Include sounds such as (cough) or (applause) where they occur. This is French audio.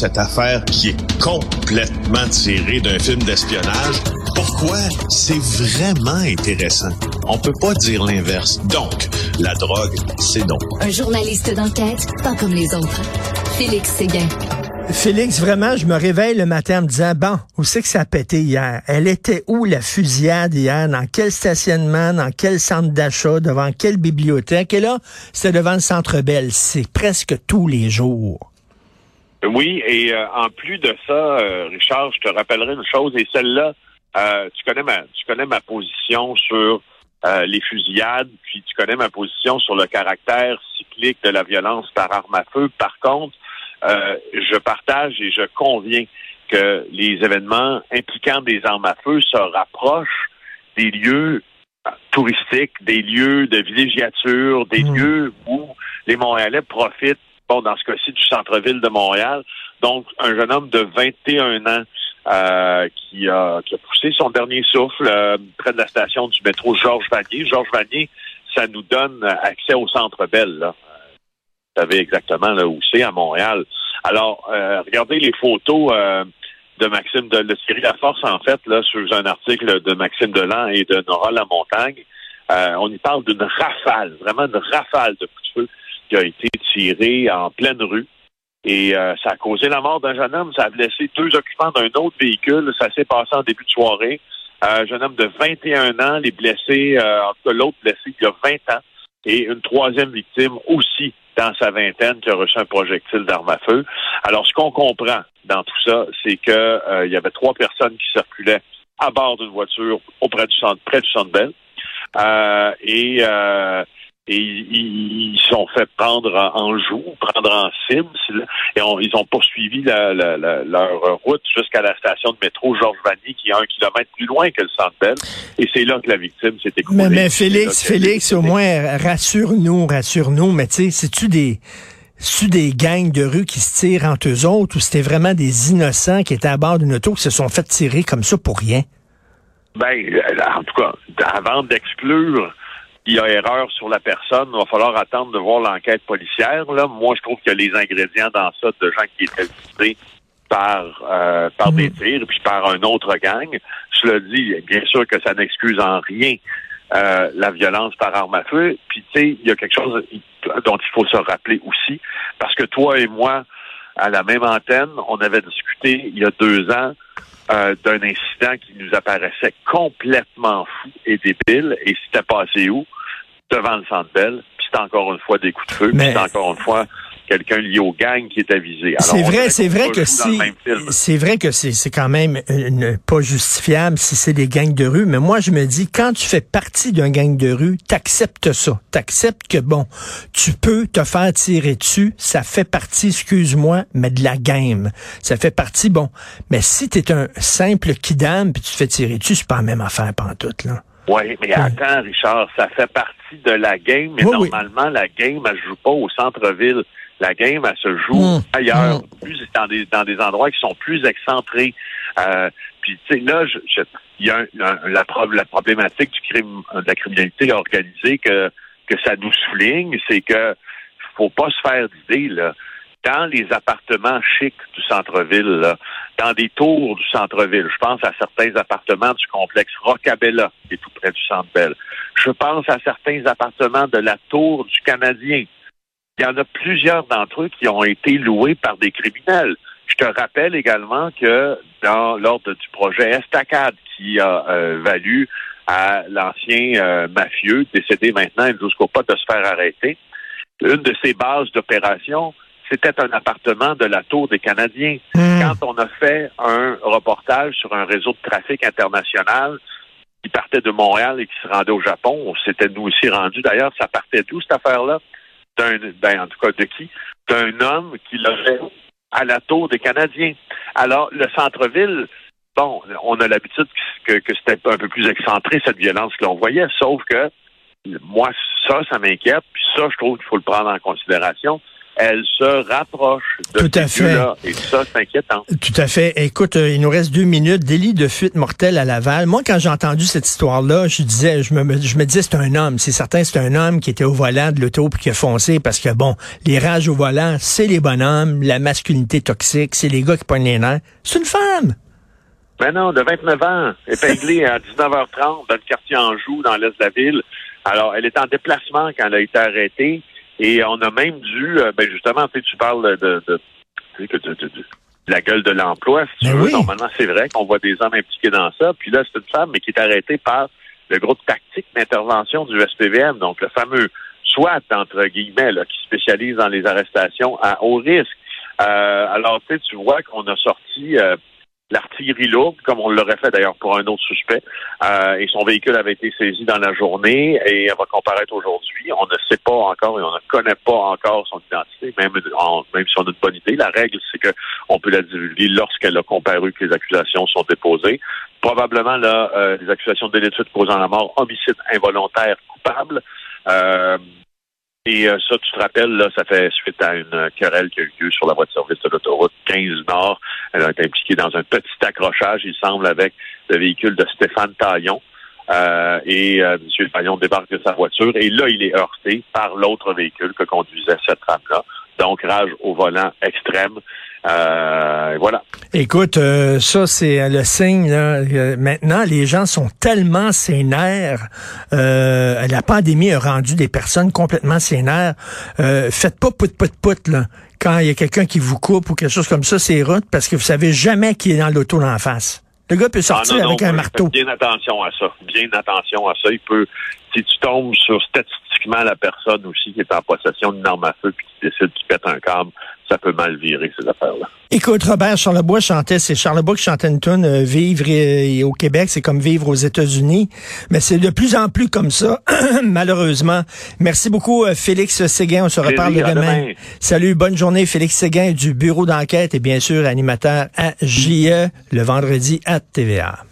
cette affaire qui est complètement tirée d'un film d'espionnage. Pourquoi? C'est vraiment intéressant? On peut pas dire l'inverse. Donc, la drogue, c'est donc. Un journaliste d'enquête, pas comme les autres. Félix Séguin. Félix, vraiment, je me réveille le matin en me disant, bon, où c'est que ça a pété hier? Elle était où la fusillade hier? Dans quel stationnement? Dans quel centre d'achat? Devant quelle bibliothèque? Et là, c'était devant le Centre Bell. C'est presque tous les jours. Oui, et euh, en plus de ça, euh, Richard, je te rappellerai une chose, et celle-là, euh, tu connais ma tu connais ma position sur les fusillades, puis tu connais ma position sur le caractère cyclique de la violence par arme à feu. Par contre, euh, je partage et je conviens que les événements impliquant des armes à feu se rapprochent des lieux touristiques, des lieux de villégiature, des mmh. lieux où les Montréalais profitent, dans ce cas-ci, du centre-ville de Montréal. Donc, un jeune homme de 21 ans euh, qui, a, poussé son dernier souffle euh, près de la station du métro Georges Vanier. Georges Vanier, ça nous donne accès au centre Bell. Là vous savez exactement là où c'est à Montréal. Alors, euh, regardez les photos de Maxime de, de Thierry Laforce, en fait, là, sur un article de Maxime Delan et de Nora Lamontagne. On y parle d'une rafale, vraiment une rafale de coups de feu qui a été tirée en pleine rue. Et ça a causé la mort d'un jeune homme. Ça a blessé deux occupants d'un autre véhicule. Ça s'est passé en début de soirée. un jeune homme de 21 ans, les blessés, en tout cas l'autre blessé il y a 20 ans. Et une troisième victime aussi dans sa vingtaine qui a reçu un projectile d'arme à feu. Alors, ce qu'on comprend dans tout ça, c'est que euh, y avait trois personnes qui circulaient à bord d'une voiture auprès du centre, près du centre Bell. Euh, et euh, et ils, ils sont fait prendre en joue, prendre en cible, et ils ont poursuivi leur route jusqu'à la station de métro Georges Vanier, qui est un kilomètre plus loin que le Centre Bell, et c'est là que la victime s'est écoulée. Mais, mais Félix, Félix, au moins, rassure-nous, rassure-nous, mais tu sais, c'est-tu des des gangs de rue qui se tirent entre eux autres ou c'était vraiment des innocents qui étaient à bord d'une auto qui se sont fait tirer comme ça pour rien? Ben, en tout cas, avant d'exclure il y a erreur sur la personne. Il va falloir attendre de voir l'enquête policière. Là. Moi, je trouve qu'il y a les ingrédients dans ça de gens qui étaient visés par, euh, par des mhm. tirs, puis par un autre gang. Je le dis, bien sûr que ça n'excuse en rien euh, la violence par arme à feu. Puis, tu sais, il y a quelque chose dont il faut se rappeler aussi, parce que toi et moi, à la même antenne, on avait discuté il y a deux ans euh, d'un incident qui nous apparaissait complètement fou et débile. Et c'était passé où? Devant le Centre Bell. Puis c'était encore une fois des coups de feu. Mais... Puis c'était encore une fois quelqu'un lié au gang qui est avisé. C'est vrai, c'est vrai que si, c'est vrai que c'est quand même pas justifiable si c'est des gangs de rue, mais moi je me dis quand tu fais partie d'un gang de rue, t'acceptes ça, t'acceptes que bon, tu peux te faire tirer dessus, ça fait partie, excuse-moi, mais de la game, ça fait partie bon. Mais si t'es un simple kidam puis tu te fais tirer dessus, c'est pas la même affaire pantoute là. Oui, mais attends, Richard, ça fait partie de la game, mais normalement, la game, elle joue pas au centre-ville. La game, elle se joue mmh. ailleurs, mmh. plus dans des dans des endroits qui sont plus excentrés. Euh, puis tu sais là, il y a la, la, problématique du crime, de la criminalité organisée que que ça nous souligne, c'est que faut pas se faire d'idées là. Dans les appartements chics du centre-ville, dans des tours du centre-ville, je pense à certains appartements du complexe Rocabella, qui est tout près du centre ville Je pense à certains appartements de la tour du Canadien, il y en a plusieurs d'entre eux qui ont été loués par des criminels. Je te rappelle également que dans l'ordre du projet Estacade, qui a euh, valu à l'ancien euh, mafieux, décédé maintenant, jusqu'au pas de se faire arrêter, une de ses bases d'opération, c'était un appartement de la Tour des Canadiens. Hmm. Quand on a fait un reportage sur un réseau de trafic international qui partait de Montréal et qui se rendait au Japon, on s'était nous aussi rendu. D'ailleurs, ça partait d'où cette affaire-là? D'un, ben, en tout cas de qui? D'un homme qui logeait à la tour des Canadiens. Alors, le centre-ville, bon, on a l'habitude que, que c'était un peu plus excentré, cette violence que l'on voyait, sauf que moi, ça, ça m'inquiète, puis ça, je trouve qu'il faut le prendre en considération. Elle se rapproche de Tout à fait. là Et ça, c'est inquiétant. Tout à fait. Écoute, euh, il nous reste deux minutes. Délit de fuite mortelle à Laval. Moi, quand j'ai entendu cette histoire-là, je disais, je me, je me disais, c'est un homme. C'est certain, c'est un homme qui était au volant de l'auto puis qui a foncé parce que, bon, les rages au volant, c'est les bonhommes, la masculinité toxique, c'est les gars qui pognent les nerfs. C'est une femme. Mais non, de 29 ans, épinglée à 19h30 dans le quartier Anjou, dans l'est de la ville. Alors, elle est en déplacement quand elle a été arrêtée. Et on a même dû, euh, ben justement, tu, tu parles de, de, la gueule de l'emploi, si tu veux. Normalement, c'est vrai qu'on voit des hommes impliqués dans ça. Puis là, c'est une femme, mais qui est arrêtée par le groupe tactique d'intervention du SPVM, donc le fameux SWAT, entre guillemets, là, qui spécialise dans les arrestations à haut risque. Euh, alors, tu sais, tu vois qu'on a sorti euh, l'artillerie lourde, comme on l'aurait fait d'ailleurs pour un autre suspect. Euh, et son véhicule avait été saisi dans la journée et elle va comparaître aujourd'hui. On ne sait pas encore et on ne connaît pas encore son identité, même, même si on a une bonne idée. La règle, c'est qu'on peut la divulguer lorsqu'elle a comparu que les accusations sont déposées. Probablement, là, euh, les accusations de causant la mort, homicide involontaire coupable. Euh, et euh, ça, tu te rappelles, là, ça fait suite à une querelle qui a eu lieu sur la voie de service de l'autoroute 15 Nord. Elle a été impliquée dans un petit accrochage, il semble, avec le véhicule de Stéphane Taillon. Euh, et euh, M. Taillon débarque de sa voiture et là, il est heurté par l'autre véhicule que conduisait cette femme-là. Donc, rage au volant extrême. Euh, voilà. Écoute, euh, ça c'est le signe. Là. Maintenant, les gens sont tellement sénères. Euh, la pandémie a rendu des personnes complètement sénères. faites pas put put put là. Quand il y a quelqu'un qui vous coupe ou quelque chose comme ça, c'est route parce que vous savez jamais qui est dans l'auto en face. Le gars peut sortir ah, avec un marteau. Bien attention à ça. Bien attention à ça. Il peut, si tu tombes sur statistiquement la personne aussi qui est en possession d'une arme à feu puis qui décide qu'il pète un câble, ça peut mal virer, ces affaires-là. Écoute, Robert Charlebois chantait, c'est Charlebois qui chantait une tune, euh, vivre au Québec, c'est comme vivre aux États-Unis. Mais c'est de plus en plus comme ça, (clears throat) malheureusement. Merci beaucoup, euh, Félix Séguin. On se reparle demain. Salut, bonne journée, Félix Séguin du bureau d'enquête et bien sûr animateur à JE le vendredi à TVA.